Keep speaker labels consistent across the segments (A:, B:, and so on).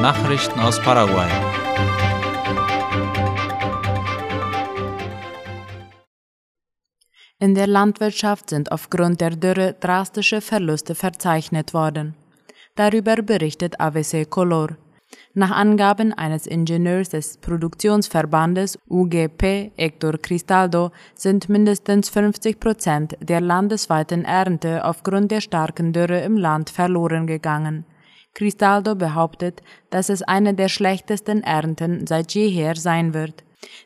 A: Nachrichten aus Paraguay.
B: In der Landwirtschaft sind aufgrund der Dürre drastische Verluste verzeichnet worden. Darüber berichtet AVC Color. Nach Angaben eines Ingenieurs des Produktionsverbandes UGP, Hector Cristaldo, sind mindestens 50 Prozent der landesweiten Ernte aufgrund der starken Dürre im Land verloren gegangen. Cristaldo behauptet, dass es eine der schlechtesten Ernten seit jeher sein wird.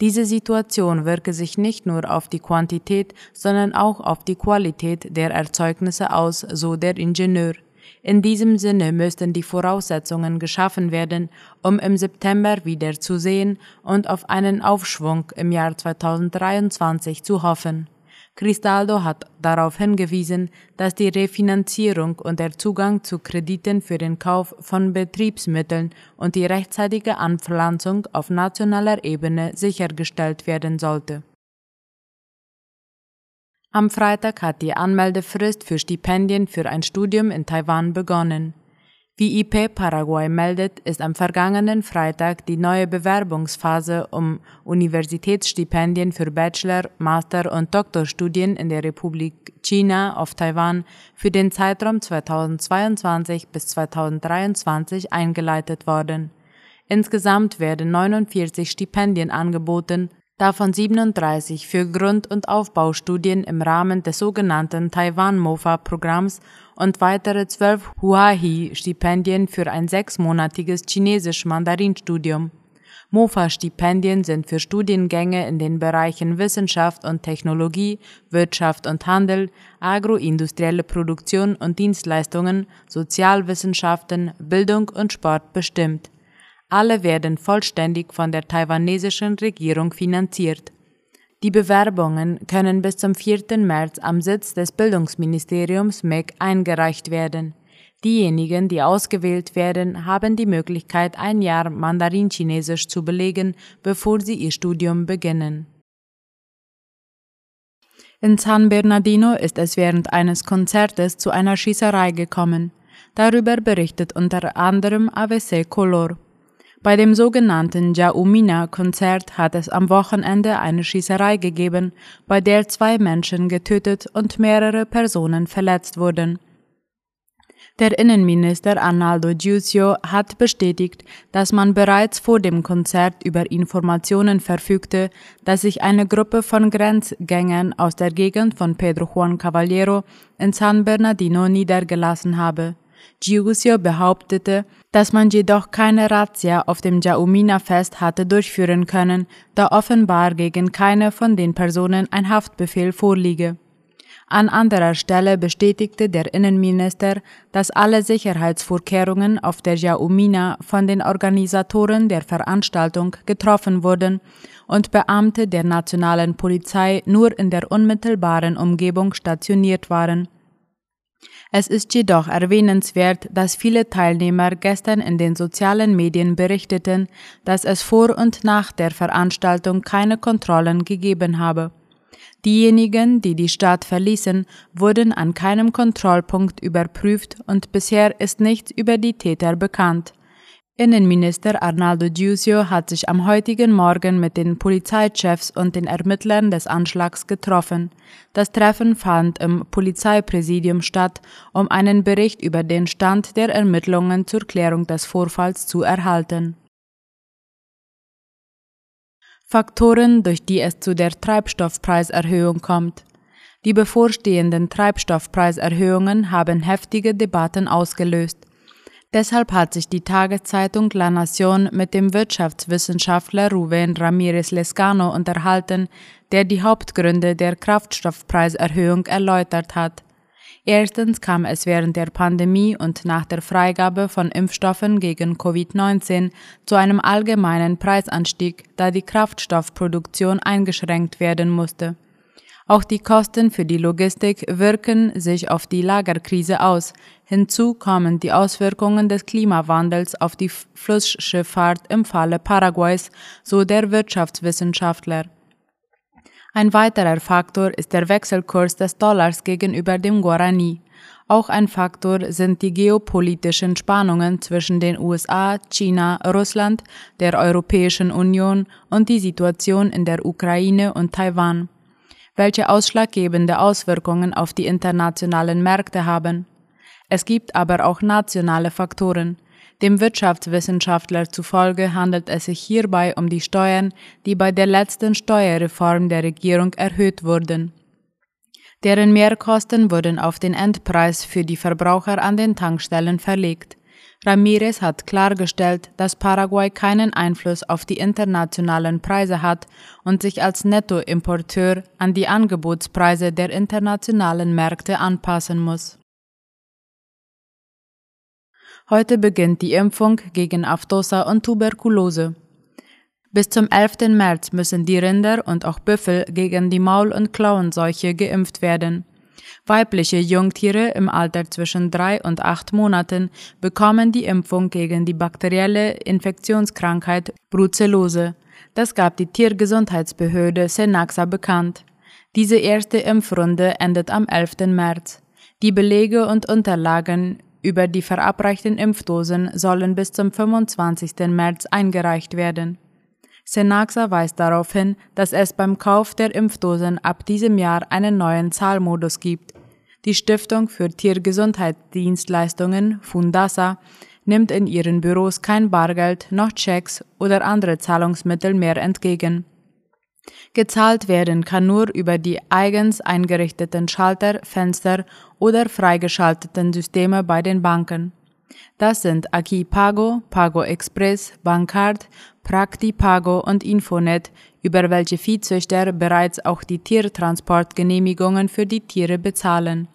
B: Diese Situation wirke sich nicht nur auf die Quantität, sondern auch auf die Qualität der Erzeugnisse aus, so der Ingenieur. In diesem Sinne müssten die Voraussetzungen geschaffen werden, um im September wieder zu sehen und auf einen Aufschwung im Jahr 2023 zu hoffen. Cristaldo hat darauf hingewiesen, dass die Refinanzierung und der Zugang zu Krediten für den Kauf von Betriebsmitteln und die rechtzeitige Anpflanzung auf nationaler Ebene sichergestellt werden sollte. Am Freitag hat die Anmeldefrist für Stipendien für ein Studium in Taiwan begonnen. Wie IP Paraguay meldet, ist am vergangenen Freitag die neue Bewerbungsphase um Universitätsstipendien für Bachelor-, Master- und Doktorstudien in der Republik China auf Taiwan für den Zeitraum 2022 bis 2023 eingeleitet worden. Insgesamt werden 49 Stipendien angeboten, davon 37 für Grund- und Aufbaustudien im Rahmen des sogenannten Taiwan-MOFA-Programms und weitere zwölf Huahi-Stipendien für ein sechsmonatiges Chinesisch-Mandarin-Studium. MOFA-Stipendien sind für Studiengänge in den Bereichen Wissenschaft und Technologie, Wirtschaft und Handel, agroindustrielle Produktion und Dienstleistungen, Sozialwissenschaften, Bildung und Sport bestimmt. Alle werden vollständig von der taiwanesischen Regierung finanziert. Die Bewerbungen können bis zum 4. März am Sitz des Bildungsministeriums MEC eingereicht werden. Diejenigen, die ausgewählt werden, haben die Möglichkeit, ein Jahr Mandarin-Chinesisch zu belegen, bevor sie ihr Studium beginnen. In San Bernardino ist es während eines Konzertes zu einer Schießerei gekommen. Darüber berichtet unter anderem AVC Color. Bei dem sogenannten Jaumina-Konzert hat es am Wochenende eine Schießerei gegeben, bei der zwei Menschen getötet und mehrere Personen verletzt wurden. Der Innenminister Arnaldo Giusio hat bestätigt, dass man bereits vor dem Konzert über Informationen verfügte, dass sich eine Gruppe von Grenzgängern aus der Gegend von Pedro Juan Caballero in San Bernardino niedergelassen habe. Giusio behauptete, dass man jedoch keine Razzia auf dem Jaumina-Fest hatte durchführen können, da offenbar gegen keine von den Personen ein Haftbefehl vorliege. An anderer Stelle bestätigte der Innenminister, dass alle Sicherheitsvorkehrungen auf der Jaumina von den Organisatoren der Veranstaltung getroffen wurden und Beamte der nationalen Polizei nur in der unmittelbaren Umgebung stationiert waren. Es ist jedoch erwähnenswert, dass viele Teilnehmer gestern in den sozialen Medien berichteten, dass es vor und nach der Veranstaltung keine Kontrollen gegeben habe. Diejenigen, die die Stadt verließen, wurden an keinem Kontrollpunkt überprüft und bisher ist nichts über die Täter bekannt. Innenminister Arnaldo Giusio hat sich am heutigen Morgen mit den Polizeichefs und den Ermittlern des Anschlags getroffen. Das Treffen fand im Polizeipräsidium statt, um einen Bericht über den Stand der Ermittlungen zur Klärung des Vorfalls zu erhalten. Faktoren, durch die es zu der Treibstoffpreiserhöhung kommt. Die bevorstehenden Treibstoffpreiserhöhungen haben heftige Debatten ausgelöst. Deshalb hat sich die Tageszeitung La Nación mit dem Wirtschaftswissenschaftler Ruben Ramirez Lescano unterhalten, der die Hauptgründe der Kraftstoffpreiserhöhung erläutert hat. Erstens kam es während der Pandemie und nach der Freigabe von Impfstoffen gegen Covid-19 zu einem allgemeinen Preisanstieg, da die Kraftstoffproduktion eingeschränkt werden musste. Auch die Kosten für die Logistik wirken sich auf die Lagerkrise aus. Hinzu kommen die Auswirkungen des Klimawandels auf die Flussschifffahrt im Falle Paraguays, so der Wirtschaftswissenschaftler. Ein weiterer Faktor ist der Wechselkurs des Dollars gegenüber dem Guarani. Auch ein Faktor sind die geopolitischen Spannungen zwischen den USA, China, Russland, der Europäischen Union und die Situation in der Ukraine und Taiwan, welche ausschlaggebende Auswirkungen auf die internationalen Märkte haben. Es gibt aber auch nationale Faktoren. Dem Wirtschaftswissenschaftler zufolge handelt es sich hierbei um die Steuern, die bei der letzten Steuerreform der Regierung erhöht wurden. Deren Mehrkosten wurden auf den Endpreis für die Verbraucher an den Tankstellen verlegt. Ramirez hat klargestellt, dass Paraguay keinen Einfluss auf die internationalen Preise hat und sich als Nettoimporteur an die Angebotspreise der internationalen Märkte anpassen muss. Heute beginnt die Impfung gegen Aftosa und Tuberkulose. Bis zum 11. März müssen die Rinder und auch Büffel gegen die Maul- und Klauenseuche geimpft werden. Weibliche Jungtiere im Alter zwischen drei und acht Monaten bekommen die Impfung gegen die bakterielle Infektionskrankheit Brucellose. Das gab die Tiergesundheitsbehörde Senaxa bekannt. Diese erste Impfrunde endet am 11. März. Die Belege und Unterlagen über die verabreichten Impfdosen sollen bis zum 25. März eingereicht werden. Senaxa weist darauf hin, dass es beim Kauf der Impfdosen ab diesem Jahr einen neuen Zahlmodus gibt. Die Stiftung für Tiergesundheitsdienstleistungen Fundasa nimmt in ihren Büros kein Bargeld noch Checks oder andere Zahlungsmittel mehr entgegen. Gezahlt werden kann nur über die eigens eingerichteten Schalter, Fenster oder freigeschalteten Systeme bei den Banken. Das sind Akipago, Pago Express, Bankcard, Praktipago und Infonet, über welche Viehzüchter bereits auch die Tiertransportgenehmigungen für die Tiere bezahlen.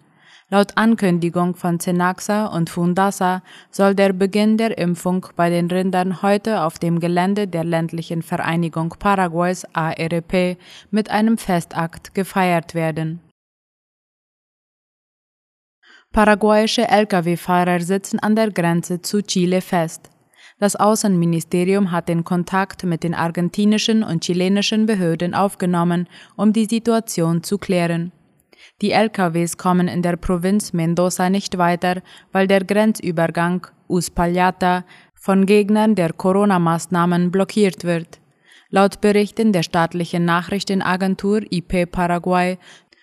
B: Laut Ankündigung von Cenaxa und Fundasa soll der Beginn der Impfung bei den Rindern heute auf dem Gelände der ländlichen Vereinigung Paraguays ARP mit einem Festakt gefeiert werden. Paraguayische Lkw-Fahrer sitzen an der Grenze zu Chile fest. Das Außenministerium hat den Kontakt mit den argentinischen und chilenischen Behörden aufgenommen, um die Situation zu klären. Die LKWs kommen in der Provinz Mendoza nicht weiter, weil der Grenzübergang Uspallata von Gegnern der Corona-Maßnahmen blockiert wird. Laut Berichten der staatlichen Nachrichtenagentur IP Paraguay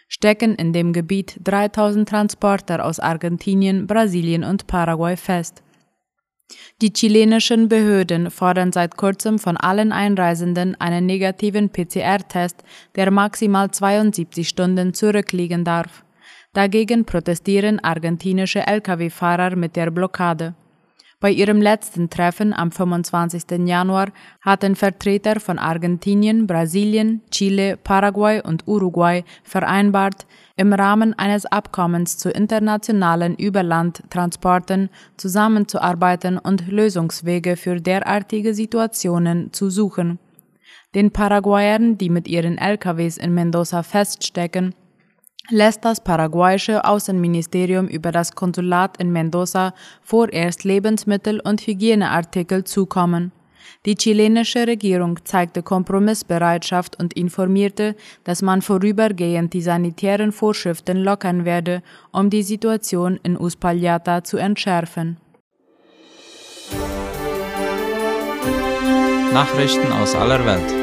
B: stecken in dem Gebiet 3000 Transporter aus Argentinien, Brasilien und Paraguay fest. Die chilenischen Behörden fordern seit kurzem von allen Einreisenden einen negativen PCR-Test, der maximal 72 Stunden zurückliegen darf. Dagegen protestieren argentinische Lkw-Fahrer mit der Blockade. Bei ihrem letzten Treffen am 25. Januar hatten Vertreter von Argentinien, Brasilien, Chile, Paraguay und Uruguay vereinbart, im Rahmen eines Abkommens zu internationalen Überlandtransporten zusammenzuarbeiten und Lösungswege für derartige Situationen zu suchen. Den Paraguayern, die mit ihren LKWs in Mendoza feststecken, lässt das paraguayische Außenministerium über das Konsulat in Mendoza vorerst Lebensmittel und Hygieneartikel zukommen. Die chilenische Regierung zeigte Kompromissbereitschaft und informierte, dass man vorübergehend die sanitären Vorschriften lockern werde, um die Situation in Uspallata zu entschärfen.
A: Nachrichten aus aller Welt.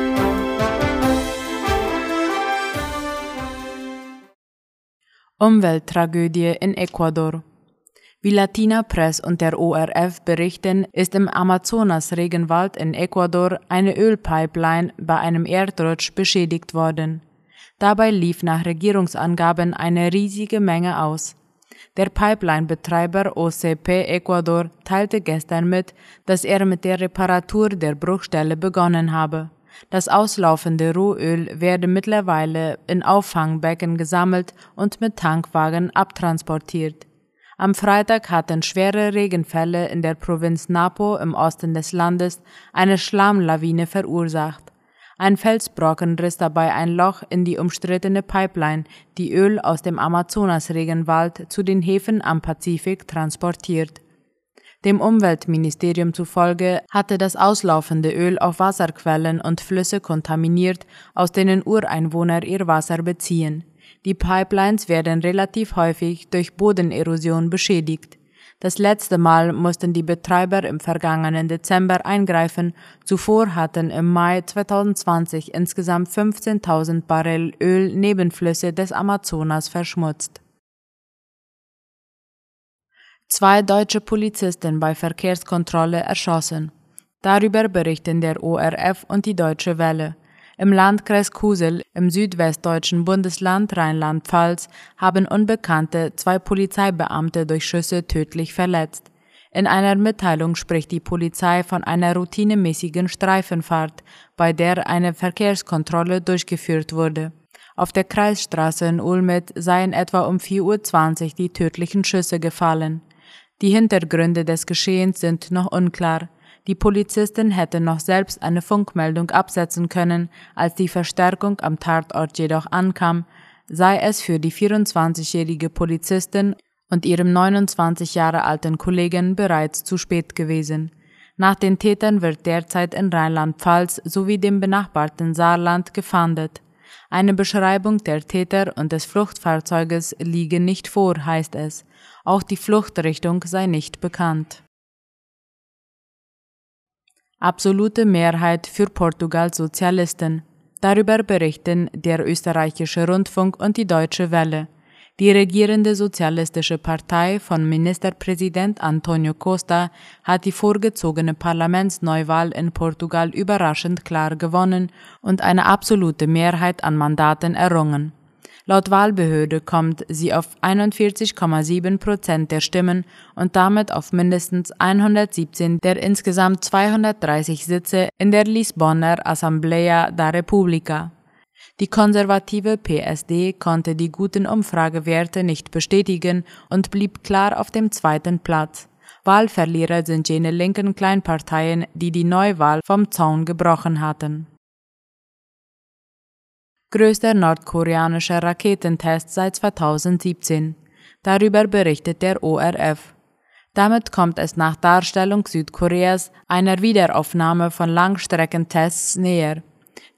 B: Umwelttragödie in Ecuador. Wie Latina Press und der ORF berichten, ist im Amazonas-Regenwald in Ecuador eine Ölpipeline bei einem Erdrutsch beschädigt worden. Dabei lief nach Regierungsangaben eine riesige Menge aus. Der Pipeline-Betreiber OCP Ecuador teilte gestern mit, dass er mit der Reparatur der Bruchstelle begonnen habe. Das auslaufende Rohöl werde mittlerweile in Auffangbecken gesammelt und mit Tankwagen abtransportiert. Am Freitag hatten schwere Regenfälle in der Provinz Napo im Osten des Landes eine Schlammlawine verursacht. Ein Felsbrocken riss dabei ein Loch in die umstrittene Pipeline, die Öl aus dem Amazonasregenwald zu den Häfen am Pazifik transportiert. Dem Umweltministerium zufolge hatte das auslaufende Öl auch Wasserquellen und Flüsse kontaminiert, aus denen Ureinwohner ihr Wasser beziehen. Die Pipelines werden relativ häufig durch Bodenerosion beschädigt. Das letzte Mal mussten die Betreiber im vergangenen Dezember eingreifen. Zuvor hatten im Mai 2020 insgesamt 15.000 Barrel Öl Nebenflüsse des Amazonas verschmutzt. Zwei deutsche Polizisten bei Verkehrskontrolle erschossen. Darüber berichten der ORF und die Deutsche Welle. Im Landkreis Kusel im südwestdeutschen Bundesland Rheinland-Pfalz haben Unbekannte zwei Polizeibeamte durch Schüsse tödlich verletzt. In einer Mitteilung spricht die Polizei von einer routinemäßigen Streifenfahrt, bei der eine Verkehrskontrolle durchgeführt wurde. Auf der Kreisstraße in Ulmet seien etwa um 4.20 Uhr die tödlichen Schüsse gefallen. Die Hintergründe des Geschehens sind noch unklar. Die Polizistin hätte noch selbst eine Funkmeldung absetzen können, als die Verstärkung am Tatort jedoch ankam, sei es für die 24-jährige Polizistin und ihrem 29 Jahre alten Kollegen bereits zu spät gewesen. Nach den Tätern wird derzeit in Rheinland-Pfalz sowie dem benachbarten Saarland gefahndet. Eine Beschreibung der Täter und des Fluchtfahrzeuges liege nicht vor, heißt es. Auch die Fluchtrichtung sei nicht bekannt. Absolute Mehrheit für Portugals Sozialisten. Darüber berichten der österreichische Rundfunk und die Deutsche Welle. Die regierende Sozialistische Partei von Ministerpräsident Antonio Costa hat die vorgezogene Parlamentsneuwahl in Portugal überraschend klar gewonnen und eine absolute Mehrheit an Mandaten errungen. Laut Wahlbehörde kommt sie auf 41,7 Prozent der Stimmen und damit auf mindestens 117 der insgesamt 230 Sitze in der Lisboner Assembleia da República. Die konservative PSD konnte die guten Umfragewerte nicht bestätigen und blieb klar auf dem zweiten Platz. Wahlverlierer sind jene linken Kleinparteien, die die Neuwahl vom Zaun gebrochen hatten größter nordkoreanischer Raketentest seit 2017. Darüber berichtet der ORF. Damit kommt es nach Darstellung Südkoreas einer Wiederaufnahme von Langstreckentests näher.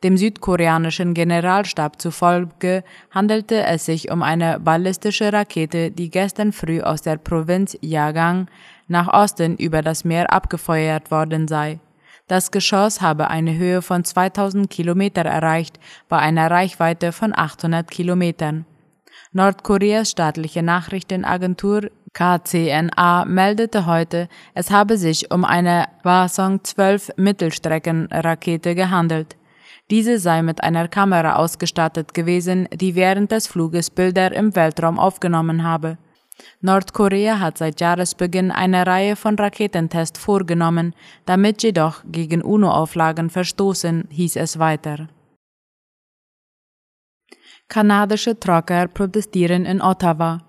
B: Dem südkoreanischen Generalstab zufolge handelte es sich um eine ballistische Rakete, die gestern früh aus der Provinz Yagang nach Osten über das Meer abgefeuert worden sei. Das Geschoss habe eine Höhe von 2000 Kilometer erreicht, bei einer Reichweite von 800 Kilometern. Nordkoreas staatliche Nachrichtenagentur KCNA meldete heute, es habe sich um eine Hwasong 12 Mittelstreckenrakete gehandelt. Diese sei mit einer Kamera ausgestattet gewesen, die während des Fluges Bilder im Weltraum aufgenommen habe. Nordkorea hat seit Jahresbeginn eine Reihe von Raketentests vorgenommen, damit jedoch gegen UNO-Auflagen verstoßen, hieß es weiter. Kanadische Trucker protestieren in Ottawa.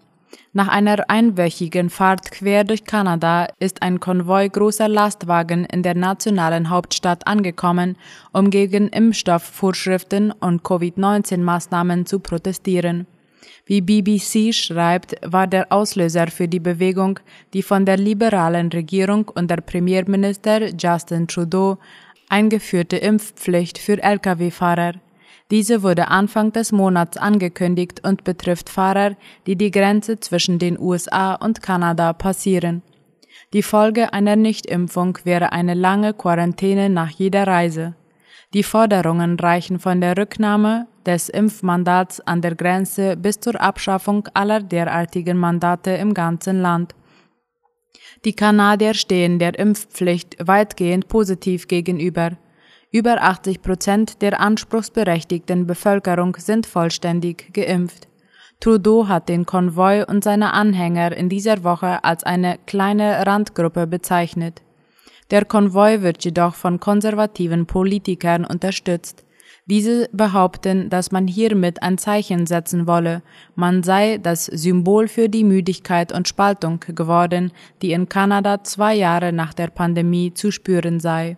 B: Nach einer einwöchigen Fahrt quer durch Kanada ist ein Konvoi großer Lastwagen in der nationalen Hauptstadt angekommen, um gegen Impfstoffvorschriften und Covid-19-Maßnahmen zu protestieren. Wie BBC schreibt, war der Auslöser für die Bewegung die von der liberalen Regierung unter Premierminister Justin Trudeau eingeführte Impfpflicht für Lkw-Fahrer. Diese wurde Anfang des Monats angekündigt und betrifft Fahrer, die die Grenze zwischen den USA und Kanada passieren. Die Folge einer Nichtimpfung wäre eine lange Quarantäne nach jeder Reise. Die Forderungen reichen von der Rücknahme des Impfmandats an der Grenze bis zur Abschaffung aller derartigen Mandate im ganzen Land. Die Kanadier stehen der Impfpflicht weitgehend positiv gegenüber. Über 80 Prozent der anspruchsberechtigten Bevölkerung sind vollständig geimpft. Trudeau hat den Konvoi und seine Anhänger in dieser Woche als eine kleine Randgruppe bezeichnet. Der Konvoi wird jedoch von konservativen Politikern unterstützt. Diese behaupten, dass man hiermit ein Zeichen setzen wolle, man sei das Symbol für die Müdigkeit und Spaltung geworden, die in Kanada zwei Jahre nach der Pandemie zu spüren sei.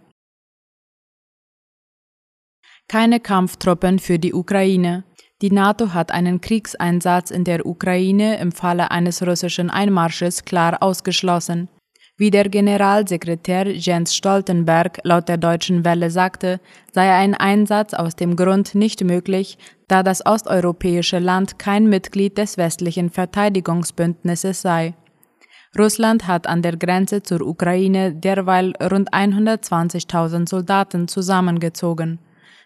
B: Keine Kampftruppen für die Ukraine. Die NATO hat einen Kriegseinsatz in der Ukraine im Falle eines russischen Einmarsches klar ausgeschlossen. Wie der Generalsekretär Jens Stoltenberg laut der Deutschen Welle sagte, sei ein Einsatz aus dem Grund nicht möglich, da das osteuropäische Land kein Mitglied des westlichen Verteidigungsbündnisses sei. Russland hat an der Grenze zur Ukraine derweil rund 120.000 Soldaten zusammengezogen.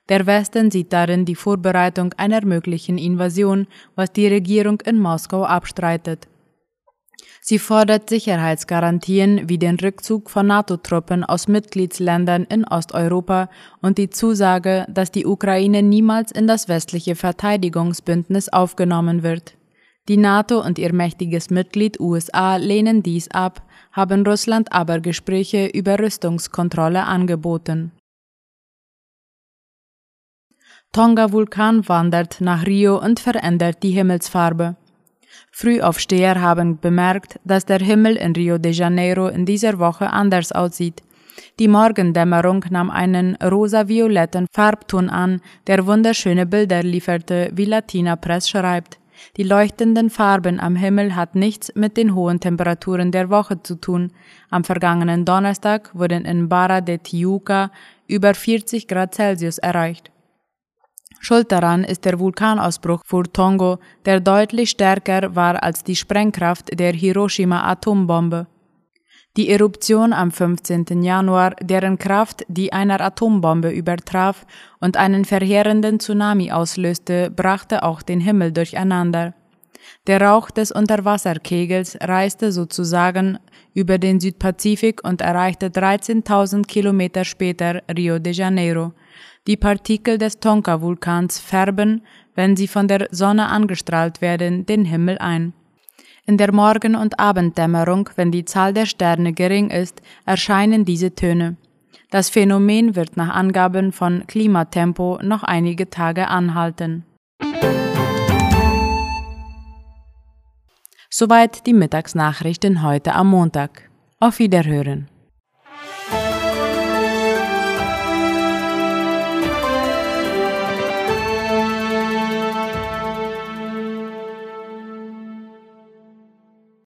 B: Der Westen sieht darin die Vorbereitung einer möglichen Invasion, was die Regierung in Moskau abstreitet. Sie fordert Sicherheitsgarantien wie den Rückzug von NATO-Truppen aus Mitgliedsländern in Osteuropa und die Zusage, dass die Ukraine niemals in das westliche Verteidigungsbündnis aufgenommen wird. Die NATO und ihr mächtiges Mitglied USA lehnen dies ab, haben Russland aber Gespräche über Rüstungskontrolle angeboten. Tonga-Vulkan wandert nach Rio und verändert die Himmelsfarbe. Frühaufsteher haben bemerkt, dass der Himmel in Rio de Janeiro in dieser Woche anders aussieht. Die Morgendämmerung nahm einen rosa-violetten Farbton an, der wunderschöne Bilder lieferte, wie Latina Press schreibt. Die leuchtenden Farben am Himmel hat nichts mit den hohen Temperaturen der Woche zu tun. Am vergangenen Donnerstag wurden in Barra de Tijuca über 40 Grad Celsius erreicht. Schuld daran ist der Vulkanausbruch vor Tongo, der deutlich stärker war als die Sprengkraft der Hiroshima-Atombombe. Die Eruption am 15. Januar, deren Kraft die einer Atombombe übertraf und einen verheerenden Tsunami auslöste, brachte auch den Himmel durcheinander. Der Rauch des Unterwasserkegels reiste sozusagen über den Südpazifik und erreichte 13.000 Kilometer später Rio de Janeiro. Die Partikel des Tonka-Vulkans färben, wenn sie von der Sonne angestrahlt werden, den Himmel ein. In der Morgen- und Abenddämmerung, wenn die Zahl der Sterne gering ist, erscheinen diese Töne. Das Phänomen wird nach Angaben von Klimatempo noch einige Tage anhalten. Soweit die Mittagsnachrichten heute am Montag. Auf Wiederhören.